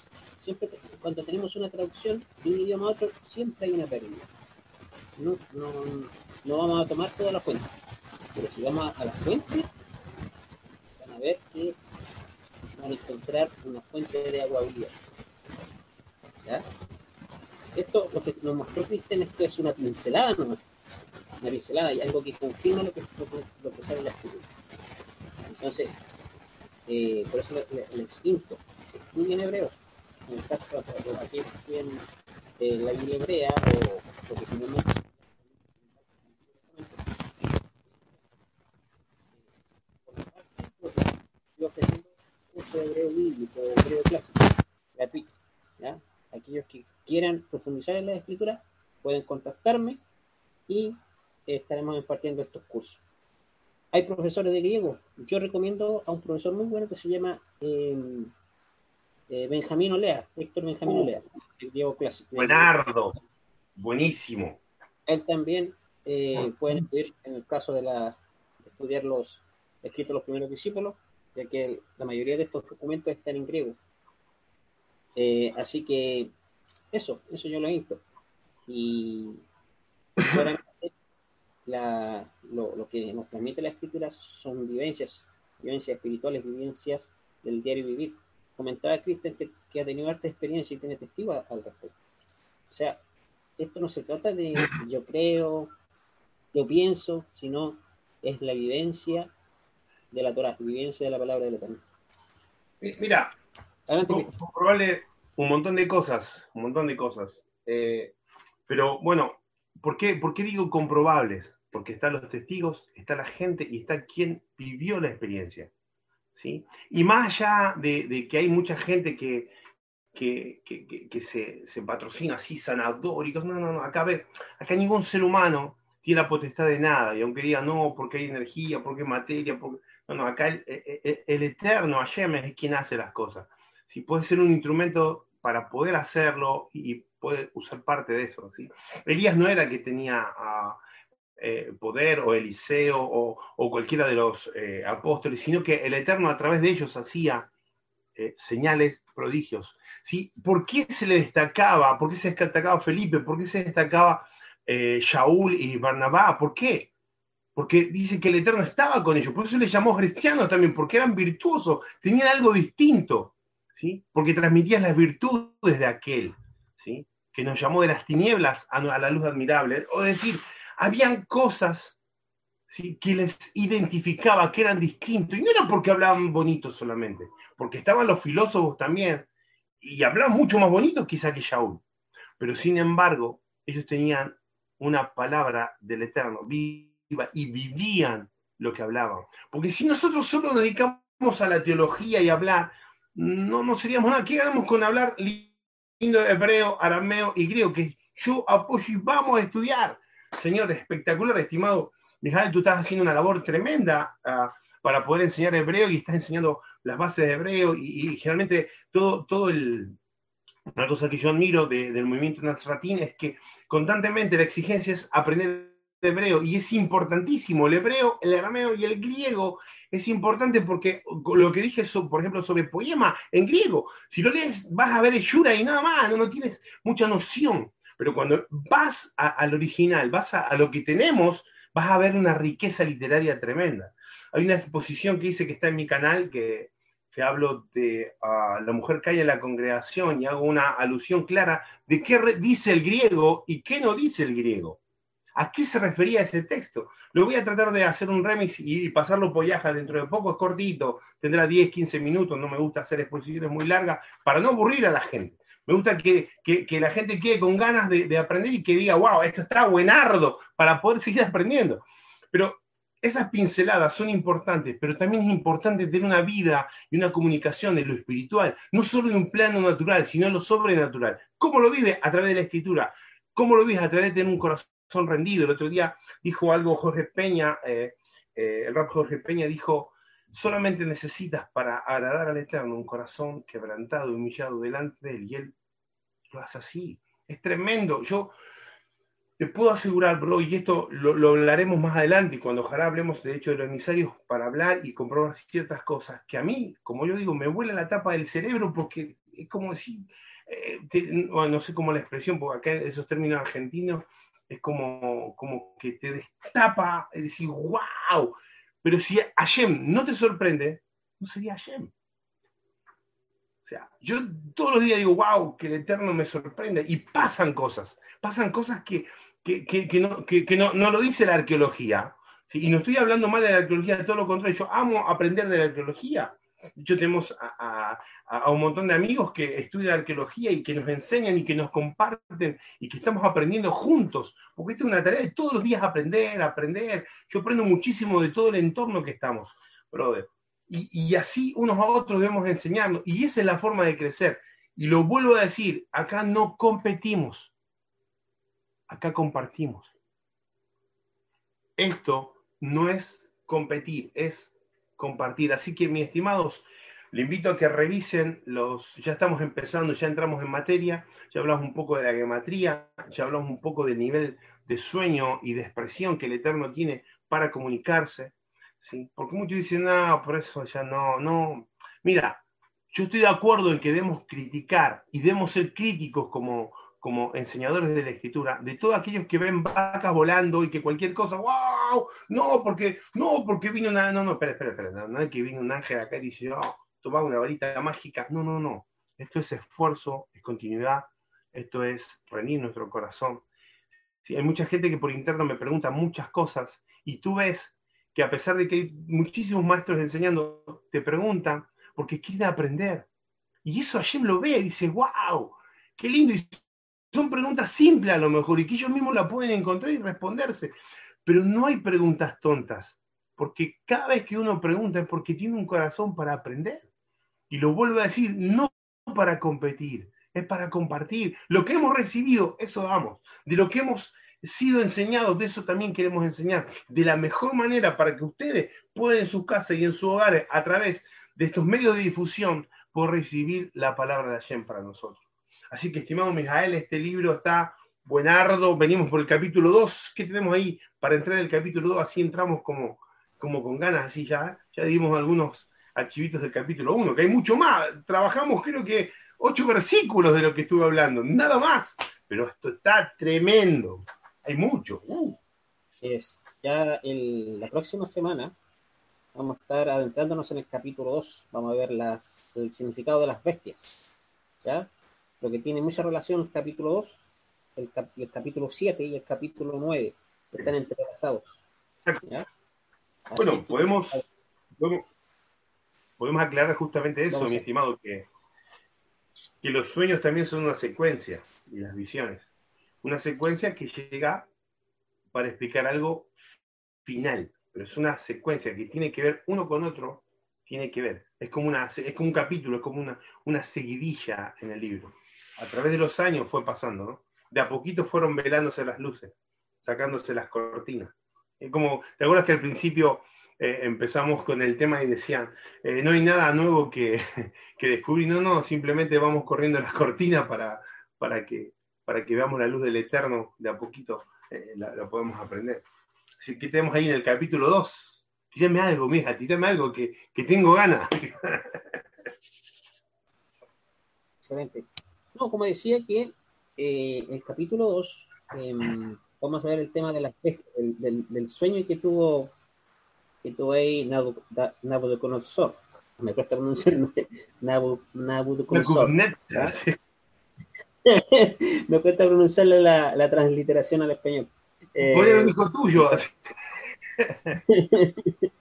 siempre cuando tenemos una traducción de un idioma a otro, siempre hay una pérdida. No, no, no vamos a tomar toda la fuente, pero si vamos a, la fuente, van a ver que van a encontrar una fuente de agua viva. ¿Ya? Esto, lo que nos mostró Cristian, esto es una pincelada nomás. Una pincelada y algo que confirma lo que, lo que, sale en la escritura. Entonces, eh, por eso les insto, estudien hebreo. En el caso de aquellos que estudian eh, la Biblia hebrea o lo que finalmente yo ofreciendo curso de hebreo bíblico, de hebreo clásico, gratuito. ¿ya? Aquellos que quieran profundizar en la escritura pueden contactarme y estaremos impartiendo estos cursos. Hay profesores de griego. Yo recomiendo a un profesor muy bueno que se llama eh, eh, Benjamín Olea, Héctor Benjamín uh, Olea, el griego clásico. Buenardo, buenísimo. Él también eh, puede estudiar en el caso de, la, de estudiar los escritos de los primeros discípulos, ya que la mayoría de estos documentos están en griego. Eh, así que eso, eso yo lo visto. Y la, lo, lo, que nos transmite la escritura son vivencias, vivencias espirituales, vivencias del diario vivir. Comentaba Cristian que ha tenido harta experiencia y tiene testigo al respecto. O sea, esto no se trata de yo creo, yo pienso, sino es la vivencia de la Torah, vivencia de la palabra de la Eterno. Mira, comprobarle un montón de cosas, un montón de cosas. Eh, pero bueno, ¿por qué, ¿por qué digo comprobables? Porque están los testigos, está la gente y está quien vivió la experiencia. ¿sí? Y más allá de, que hay mucha gente que, que, que, se, se, patrocina así, sanador y cosas, no, no, no, acá, ve, acá ningún ser humano tiene la potestad de nada, y aunque diga no, porque hay energía, porque hay materia, porque... no, no, acá el, el, el eterno Hashem es quien hace las cosas. Si puede ser un instrumento para poder hacerlo y puede usar parte de eso. ¿sí? Elías no era que tenía eh, poder o Eliseo o, cualquiera de los eh, apóstoles, sino que el Eterno a través de ellos hacía eh, señales, prodigios. ¿sí? ¿Por qué se le destacaba? ¿Por qué se destacaba Felipe? ¿Por qué se destacaba Shaul y Barnabá? ¿Por qué? Porque dice que el Eterno estaba con ellos, por eso le llamó cristianos también, porque eran virtuosos, tenían algo distinto, ¿sí? porque transmitían las virtudes de aquel. ¿sí? que nos llamó de las tinieblas a, la luz admirable. O decir, habían cosas ¿sí? que les identificaba, que eran distintos. Y no era porque hablaban bonito solamente, porque estaban los filósofos también, y hablaban mucho más bonito quizá que Shaul. Pero sin embargo, ellos tenían una palabra del Eterno viva y vivían lo que hablaban. Porque si nosotros solo nos dedicamos a la teología y hablar, no, no seríamos nada. ¿Qué hagamos con hablar hebreo, arameo y griego, que yo apoyo y vamos a estudiar. Señor, espectacular, estimado Mijal, tú estás haciendo una labor tremenda uh, para poder enseñar hebreo y estás enseñando las bases de hebreo y, generalmente todo, todo el... Una cosa que yo admiro de, del movimiento Nazratín es que constantemente la exigencia es aprender hebreo y es importantísimo el hebreo, el arameo y el griego es importante porque lo que dije, por ejemplo, sobre poema en griego, si lo lees vas a ver Shura y nada más, no, tienes mucha noción, pero cuando vas al original, vas a, lo que tenemos, vas a ver una riqueza literaria tremenda. Hay una exposición que dice que está en mi canal que, hablo de la mujer hay en la congregación y hago una alusión clara de qué dice el griego y qué no dice el griego. ¿A qué se refería ese texto? Lo voy a tratar de hacer un remix y pasarlo por Yaja dentro de poco, es cortito, tendrá 10, 15 minutos, no me gusta hacer exposiciones muy largas para no aburrir a la gente. Me gusta que, la gente quede con ganas de, aprender y que diga, wow, esto está buenardo, para poder seguir aprendiendo. Pero esas pinceladas son importantes, pero también es importante tener una vida y una comunicación de lo espiritual, no solo en un plano natural, sino en lo sobrenatural. ¿Cómo lo vive? A través de la escritura. ¿Cómo lo vives? A través de tener un corazón son rendidos. El otro día dijo algo Jorge Peña, eh, eh, el rap Jorge Peña dijo, solamente necesitas para agradar al Eterno un corazón quebrantado y humillado delante de él, y él lo hace así. Es tremendo. Yo te puedo asegurar, bro, y esto lo, hablaremos más adelante, cuando ojalá hablemos de hecho de los emisarios para hablar y comprobar ciertas cosas, que a mí, como yo digo, me vuela la tapa del cerebro porque es como decir, eh, no sé cómo la expresión, porque acá esos términos argentinos, es como, como que te destapa, es decir, wow. Pero si Hashem no te sorprende, no sería Hashem. O sea, yo todos los días digo, wow, que el Eterno me sorprende. Y pasan cosas, pasan cosas que, que, no, no, lo dice la arqueología, Y no estoy hablando mal de la arqueología, todo lo contrario, yo amo aprender de la arqueología. Yo tenemos a, un montón de amigos que estudian arqueología y que nos enseñan y que nos comparten y que estamos aprendiendo juntos, porque esta es una tarea de todos los días aprender, aprender. Yo aprendo muchísimo de todo el entorno que estamos, brother. Y, y así unos a otros debemos enseñarnos. Y esa es la forma de crecer. Y lo vuelvo a decir, acá no competimos, acá compartimos. Esto no es competir, es compartir. Así que, mis estimados, le invito a que revisen los, ya estamos empezando, ya entramos en materia, ya hablamos un poco de la geometría, ya hablamos un poco del nivel de sueño y de expresión que el Eterno tiene para comunicarse, ¿sí? Porque muchos dicen, no, por eso ya no, no. Mira, yo estoy de acuerdo en que debemos criticar y debemos ser críticos como, como enseñadores de la escritura, de todos aquellos que ven vacas volando y que cualquier cosa, no, porque, no, porque vino una, no, no, espera, espera, espera, no, es que vino un ángel acá y dice, oh, toma una varita mágica, no, no, no, esto es esfuerzo, es continuidad, esto es rendir nuestro corazón. hay mucha gente que por interno me pregunta muchas cosas y tú ves que a pesar de que hay muchísimos maestros enseñando, te preguntan porque quieren aprender. Y eso Hashem lo ve y dice, wow, qué lindo son preguntas simples a lo mejor y que ellos mismos la pueden encontrar y responderse. Pero no hay preguntas tontas, porque cada vez que uno pregunta es porque tiene un corazón para aprender. Y lo vuelvo a decir, no para competir, es para compartir. Lo que hemos recibido, eso damos. De lo que hemos sido enseñados, de eso también queremos enseñar. De la mejor manera para que ustedes puedan en sus casas y en sus hogares, a través de estos medios de difusión, poder recibir la palabra de Hashem para nosotros. Así que, estimado Mijael, este libro está buenardo. Venimos por el capítulo 2. ¿Qué tenemos ahí para entrar en el capítulo 2? Así entramos como, como con ganas, así ya. Ya dimos algunos archivitos del capítulo 1, que hay mucho más. Trabajamos, creo que, ocho versículos de lo que estuve hablando, nada más. Pero esto está tremendo. Hay mucho. Uh. Es, ya la próxima semana vamos a estar adentrándonos en el capítulo 2. Vamos a ver el significado de las bestias. ¿Ya? lo que tiene mucha relación el capítulo 2, el, capítulo 7 y el capítulo 9, que están entrelazados. Bueno, podemos, podemos, aclarar justamente eso, mi estimado, que, que los sueños también son una secuencia, y las visiones. Una secuencia que llega para explicar algo final, pero es una secuencia que tiene que ver uno con otro, tiene que ver. Es como, una, es como un capítulo, es como una, una seguidilla en el libro a través de los años fue pasando, ¿no? De a poquito fueron velándose las luces, sacándose las cortinas. Es como, ¿te acuerdas que al principio eh, empezamos con el tema y decían, eh, no hay nada nuevo que, que, descubrir, no, no, simplemente vamos corriendo las cortinas para, para, que, para que veamos la luz del Eterno, de a poquito eh, la, podemos aprender. Así que tenemos ahí en el capítulo 2. Tírame algo, mija, tírame algo que, que tengo ganas. Excelente. No, como decía que eh, el capítulo 2 em, vamos a ver el tema de la, del, del, sueño que tuvo que tuvo ahí Nabucodonosor. Me cuesta pronunciar Nabucodonosor. Me cuesta pronunciar la, la, transliteración al español. Eh, lo dijo tuyo.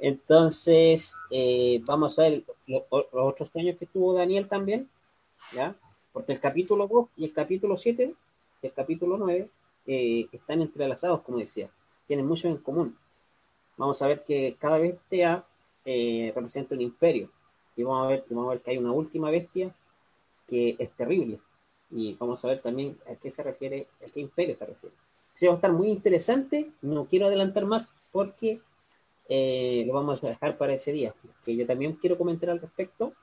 Entonces, eh, vamos a ver los, los otros sueños que tuvo Daniel también, ¿ya? Porque el capítulo 2 y el capítulo 7 y el capítulo 9 eh, están entrelazados, como decía, tienen mucho en común. Vamos a ver que cada bestia eh, representa un imperio. Y vamos a, ver, vamos a ver que hay una última bestia que es terrible. Y vamos a ver también a qué se refiere, a qué imperio se refiere. Sí, va a estar muy interesante. No quiero adelantar más porque eh, lo vamos a dejar para ese día. Que yo también quiero comentar al respecto.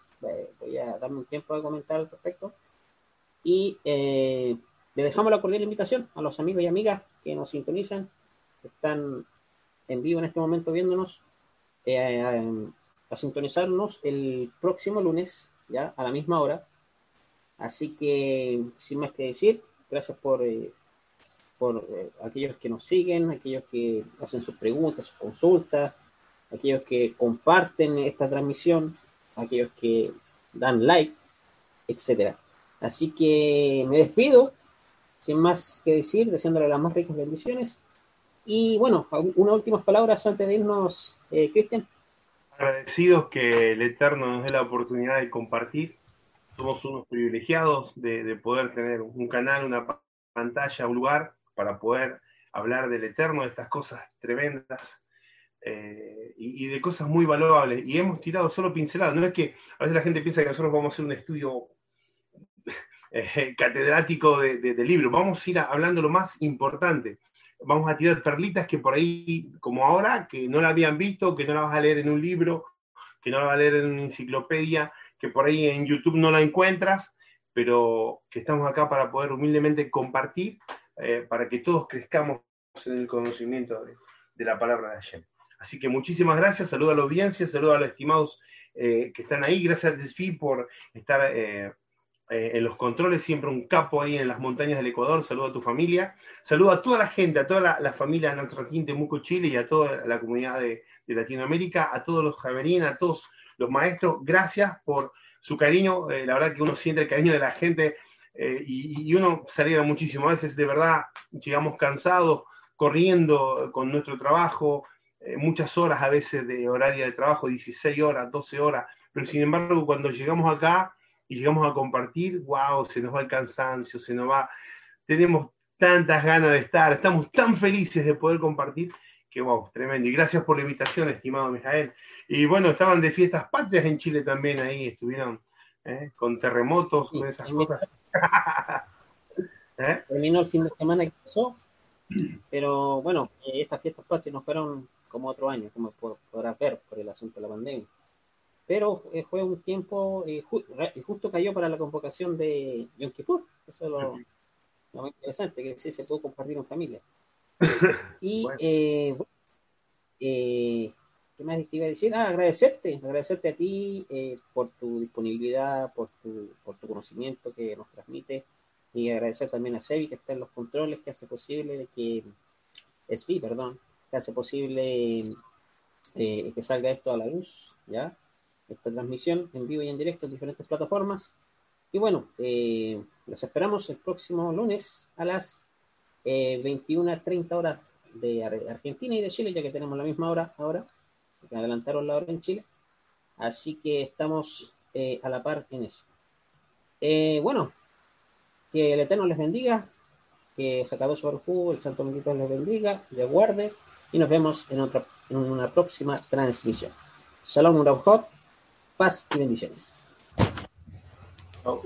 voy a darme un tiempo de comentar al respecto. Y eh, le dejamos la cordial invitación a los amigos y amigas que nos sintonizan, que están en vivo en este momento viéndonos, eh, a, sintonizarnos el próximo lunes, ya a la misma hora. Así que, sin más que decir, gracias por, eh, por aquellos que nos siguen, aquellos que hacen sus preguntas, sus consultas, aquellos que comparten esta transmisión, aquellos que dan like, etcétera. Así que me despido, sin más que decir, deseándole las más ricas bendiciones Y bueno, unas últimas palabras antes de irnos, eh, Cristian. Agradecidos que el Eterno nos dé la oportunidad de compartir. Somos unos privilegiados de, poder tener un canal, una pantalla, un lugar para poder hablar del Eterno, de estas cosas tremendas eh, y, de cosas muy valuables. Y hemos tirado solo pinceladas. No es que a veces la gente piensa que nosotros vamos a hacer un estudio eh, catedrático de, de, libro. Vamos a ir hablando lo más importante vamos a tirar perlitas que por ahí, como ahora, que no la habían visto, que no la vas a leer en un libro, que no la vas a leer en una enciclopedia, que por ahí en YouTube no la encuentras, pero que estamos acá para poder humildemente compartir, eh, para que todos crezcamos en el conocimiento de, la palabra de Hashem. Así que muchísimas gracias, saludo a la audiencia, saludo a los estimados eh, que están ahí, gracias a Desfi por estar eh, en los controles, siempre un capo ahí en las montañas del Ecuador. Saludo a tu familia. Saludo a toda la gente, a toda la, familia de Temuco, Chile y a toda la comunidad de, Latinoamérica, a todos los javerín, a todos los maestros. Gracias por su cariño. Eh, la verdad que uno siente el cariño de la gente eh, y, uno se alegra muchísimo. A veces, de verdad, llegamos cansados, corriendo con nuestro trabajo, muchas horas a veces de horario de trabajo, 16 horas, 12 horas. Pero sin embargo, cuando llegamos acá, y llegamos a compartir, wow, se nos va el cansancio, se nos va, tenemos tantas ganas de estar, estamos tan felices de poder compartir, que wow, tremendo. Y gracias por la invitación, estimado Mijael. Y bueno, estaban de fiestas patrias en Chile también ahí, estuvieron ¿eh? con terremotos, con esas cosas. ¿Eh? Terminó el fin de semana que pasó, pero bueno, eh, estas fiestas patrias nos fueron como otro año, como podrás ver por el asunto de la pandemia pero eh, fue un tiempo y, justo cayó para la convocación de Yom Kippur. Eso es lo, más interesante, que sí se pudo compartir en familia. Y, eh, eh, ¿qué más te iba a decir? Ah, agradecerte, agradecerte a ti por tu disponibilidad, por tu, por tu conocimiento que nos transmite, y agradecer también a Sebi que está en los controles, que hace posible de que, SB, perdón, que hace posible que salga esto a la luz, ¿ya? Esta transmisión en vivo y en directo en diferentes plataformas. Y bueno, eh, los esperamos el próximo lunes a las eh, 21.30 horas de Argentina y de Chile, ya que tenemos la misma hora ahora, que adelantaron la hora en Chile. Así que estamos eh, a la par en eso. Eh, bueno, que el Eterno les bendiga, que Jakadosh Baruj el Santo Bendito les bendiga, les guarde y nos vemos en, otra, en una próxima transmisión. Shalom Urabhot paz y bendiciones. Oh.